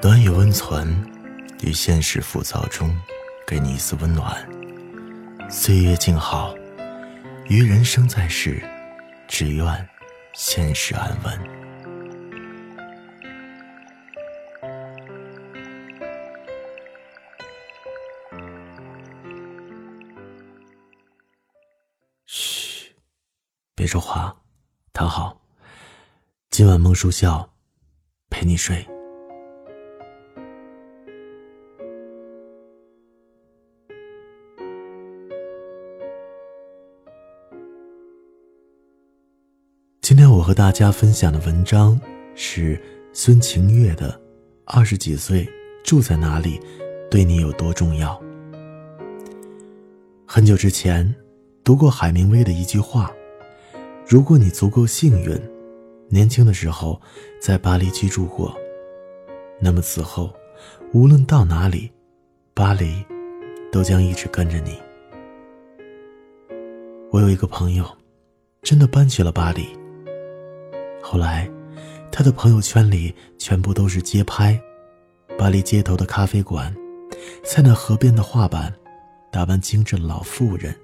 短语温存，于现实浮躁中，给你一丝温暖。岁月静好，于人生在世，只愿现实安稳。嘘，别说话，躺好。今晚梦叔笑，陪你睡。和大家分享的文章是孙晴月的《二十几岁住在哪里，对你有多重要》。很久之前，读过海明威的一句话：“如果你足够幸运，年轻的时候在巴黎居住过，那么此后，无论到哪里，巴黎都将一直跟着你。”我有一个朋友，真的搬去了巴黎。后来，他的朋友圈里全部都是街拍，巴黎街头的咖啡馆，塞纳河边的画板，打扮精致的老妇人，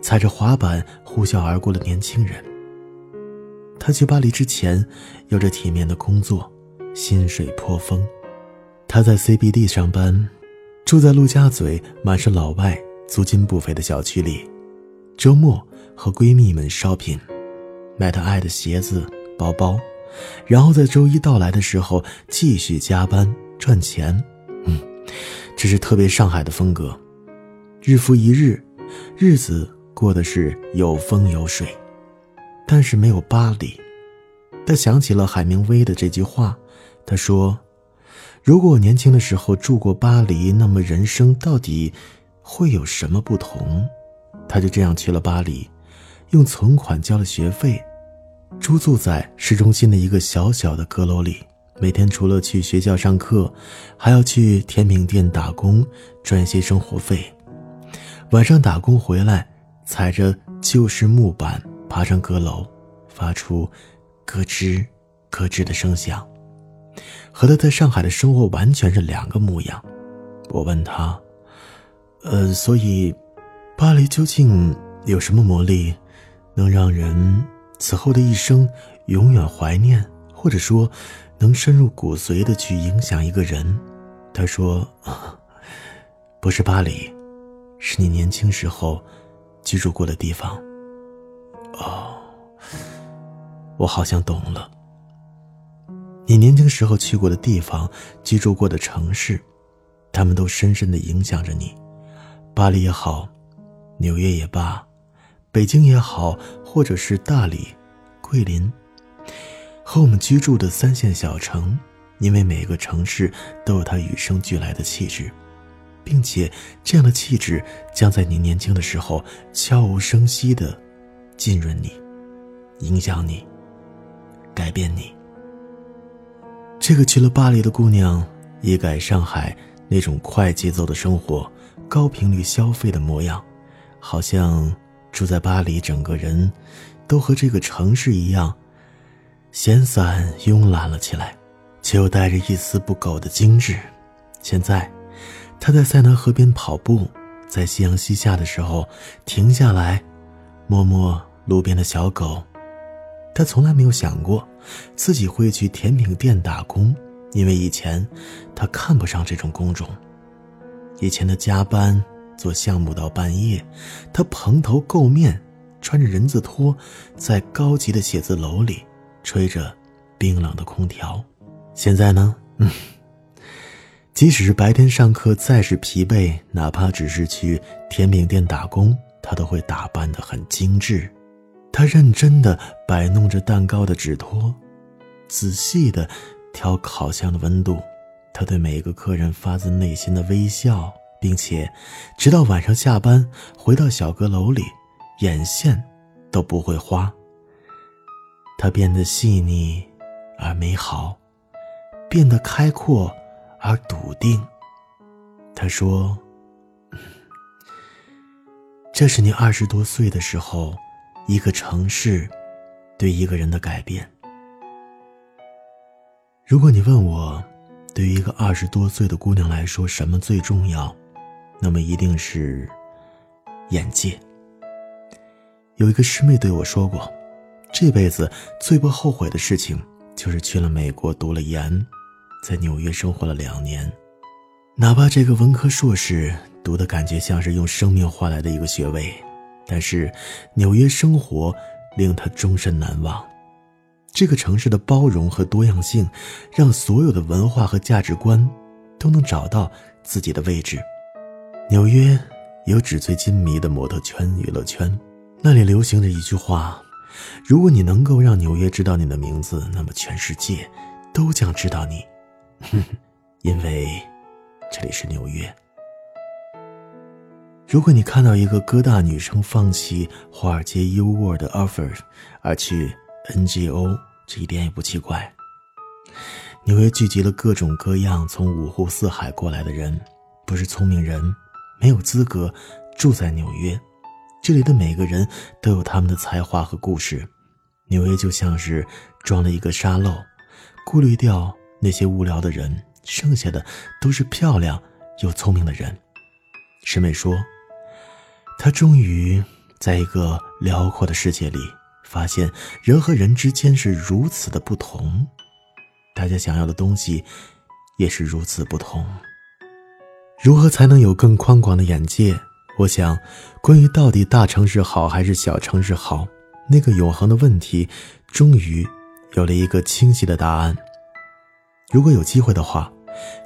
踩着滑板呼啸而过的年轻人。他去巴黎之前，有着体面的工作，薪水颇丰。他在 CBD 上班，住在陆家嘴满是老外、租金不菲的小区里，周末和闺蜜们 shopping，买她爱的鞋子。包包，然后在周一到来的时候继续加班赚钱。嗯，这是特别上海的风格，日复一日，日子过得是有风有水，但是没有巴黎。他想起了海明威的这句话，他说：“如果我年轻的时候住过巴黎，那么人生到底会有什么不同？”他就这样去了巴黎，用存款交了学费。租住在市中心的一个小小的阁楼里，每天除了去学校上课，还要去甜品店打工赚些生活费。晚上打工回来，踩着旧式木板爬上阁楼，发出咯吱咯吱的声响，和他在上海的生活完全是两个模样。我问他：“呃，所以，巴黎究竟有什么魔力，能让人？”此后的一生，永远怀念，或者说，能深入骨髓的去影响一个人。他说：“不是巴黎，是你年轻时候居住过的地方。”哦，我好像懂了。你年轻时候去过的地方，居住过的城市，他们都深深的影响着你。巴黎也好，纽约也罢。北京也好，或者是大理、桂林，和我们居住的三线小城，因为每个城市都有它与生俱来的气质，并且这样的气质将在你年轻的时候悄无声息地浸润你、影响你、改变你。这个去了巴黎的姑娘，一改上海那种快节奏的生活、高频率消费的模样，好像。住在巴黎，整个人都和这个城市一样闲散慵懒了起来，却又带着一丝不苟的精致。现在，他在塞纳河边跑步，在夕阳西下的时候停下来，摸摸路边的小狗。他从来没有想过自己会去甜品店打工，因为以前他看不上这种工种。以前的加班。做项目到半夜，他蓬头垢面，穿着人字拖，在高级的写字楼里吹着冰冷的空调。现在呢，嗯，即使是白天上课再是疲惫，哪怕只是去甜品店打工，他都会打扮得很精致。他认真地摆弄着蛋糕的纸托，仔细地调烤箱的温度。他对每一个客人发自内心的微笑。并且，直到晚上下班回到小阁楼里，眼线都不会花。他变得细腻而美好，变得开阔而笃定。他说：“这是你二十多岁的时候，一个城市对一个人的改变。如果你问我，对于一个二十多岁的姑娘来说，什么最重要？那么一定是眼界。有一个师妹对我说过，这辈子最不后悔的事情，就是去了美国读了研，在纽约生活了两年。哪怕这个文科硕士读的感觉像是用生命换来的一个学位，但是纽约生活令他终身难忘。这个城市的包容和多样性，让所有的文化和价值观都能找到自己的位置。纽约有纸醉金迷的摩托圈、娱乐圈，那里流行着一句话：如果你能够让纽约知道你的名字，那么全世界都将知道你。因为这里是纽约。如果你看到一个哥大女生放弃华尔街 U Word offer 而去 NGO，这一点也不奇怪。纽约聚集了各种各样从五湖四海过来的人，不是聪明人。没有资格住在纽约，这里的每个人都有他们的才华和故事。纽约就像是装了一个沙漏，过滤掉那些无聊的人，剩下的都是漂亮又聪明的人。师妹说，她终于在一个辽阔的世界里，发现人和人之间是如此的不同，大家想要的东西也是如此不同。如何才能有更宽广的眼界？我想，关于到底大城市好还是小城市好，那个永恒的问题，终于有了一个清晰的答案。如果有机会的话，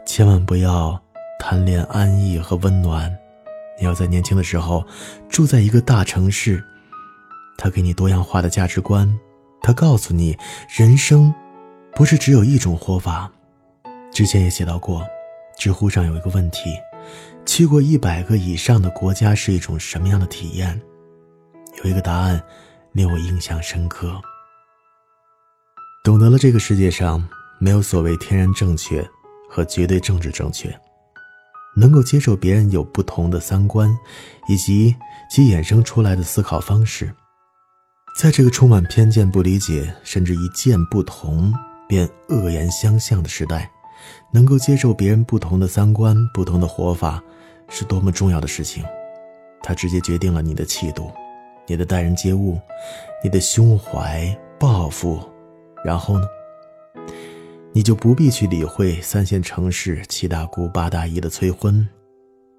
千万不要贪恋安逸和温暖。你要在年轻的时候住在一个大城市，他给你多样化的价值观，他告诉你，人生不是只有一种活法。之前也写到过。知乎上有一个问题：去过一百个以上的国家是一种什么样的体验？有一个答案令我印象深刻。懂得了这个世界上没有所谓天然正确和绝对政治正确，能够接受别人有不同的三观，以及其衍生出来的思考方式，在这个充满偏见、不理解，甚至一见不同便恶言相向的时代。能够接受别人不同的三观、不同的活法，是多么重要的事情。它直接决定了你的气度、你的待人接物、你的胸怀抱负。然后呢，你就不必去理会三线城市七大姑八大姨的催婚，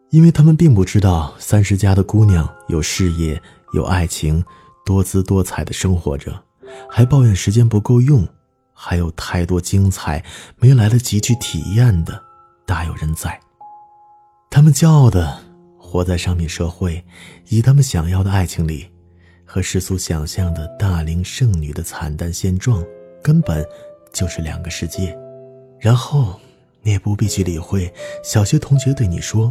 因为他们并不知道三十家的姑娘有事业、有爱情，多姿多彩的生活着，还抱怨时间不够用。还有太多精彩没来得及去体验的，大有人在。他们骄傲的活在商品社会，以他们想要的爱情里，和世俗想象的大龄剩女的惨淡现状，根本就是两个世界。然后你也不必去理会小学同学对你说，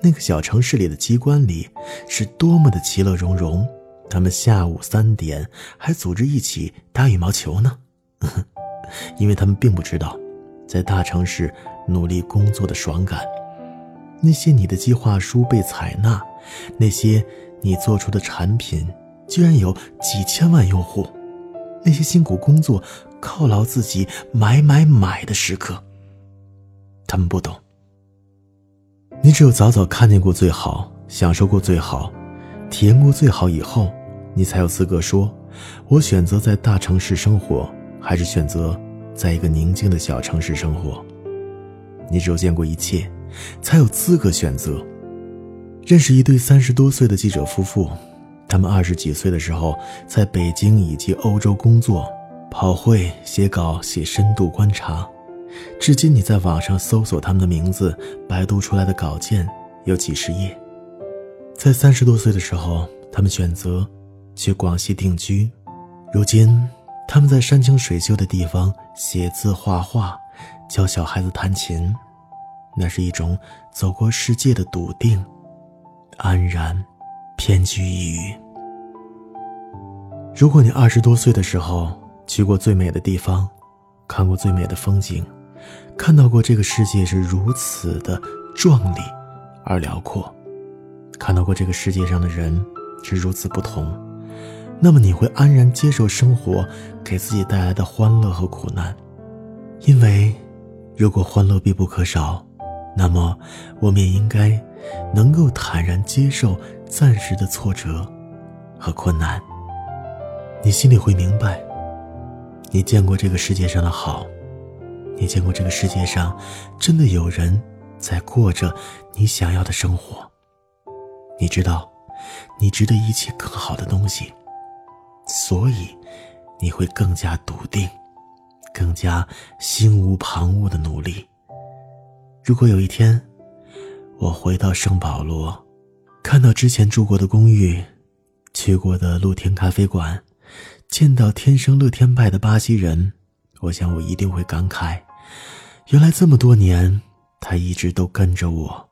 那个小城市里的机关里是多么的其乐融融，他们下午三点还组织一起打羽毛球呢。因为他们并不知道，在大城市努力工作的爽感，那些你的计划书被采纳，那些你做出的产品居然有几千万用户，那些辛苦工作、犒劳自己、买买买的时刻，他们不懂。你只有早早看见过最好，享受过最好，体验过最好以后，你才有资格说：“我选择在大城市生活。”还是选择在一个宁静的小城市生活。你只有见过一切，才有资格选择。认识一对三十多岁的记者夫妇，他们二十几岁的时候在北京以及欧洲工作，跑会、写稿、写深度观察。至今你在网上搜索他们的名字，百度出来的稿件有几十页。在三十多岁的时候，他们选择去广西定居，如今。他们在山清水秀的地方写字画画，教小孩子弹琴，那是一种走过世界的笃定、安然、偏居一隅。如果你二十多岁的时候去过最美的地方，看过最美的风景，看到过这个世界是如此的壮丽而辽阔，看到过这个世界上的人是如此不同。那么你会安然接受生活给自己带来的欢乐和苦难，因为，如果欢乐必不可少，那么我们也应该能够坦然接受暂时的挫折和困难。你心里会明白，你见过这个世界上的好，你见过这个世界上真的有人在过着你想要的生活。你知道，你值得一切更好的东西，所以你会更加笃定。更加心无旁骛的努力。如果有一天，我回到圣保罗，看到之前住过的公寓，去过的露天咖啡馆，见到天生乐天派的巴西人，我想我一定会感慨：原来这么多年，他一直都跟着我。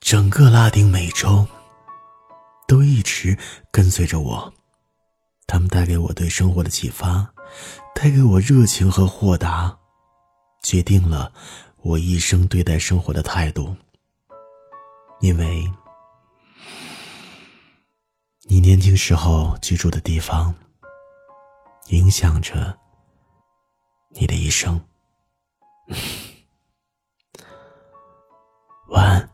整个拉丁美洲，都一直跟随着我，他们带给我对生活的启发。带给我热情和豁达，决定了我一生对待生活的态度。因为，你年轻时候居住的地方，影响着你的一生。晚安。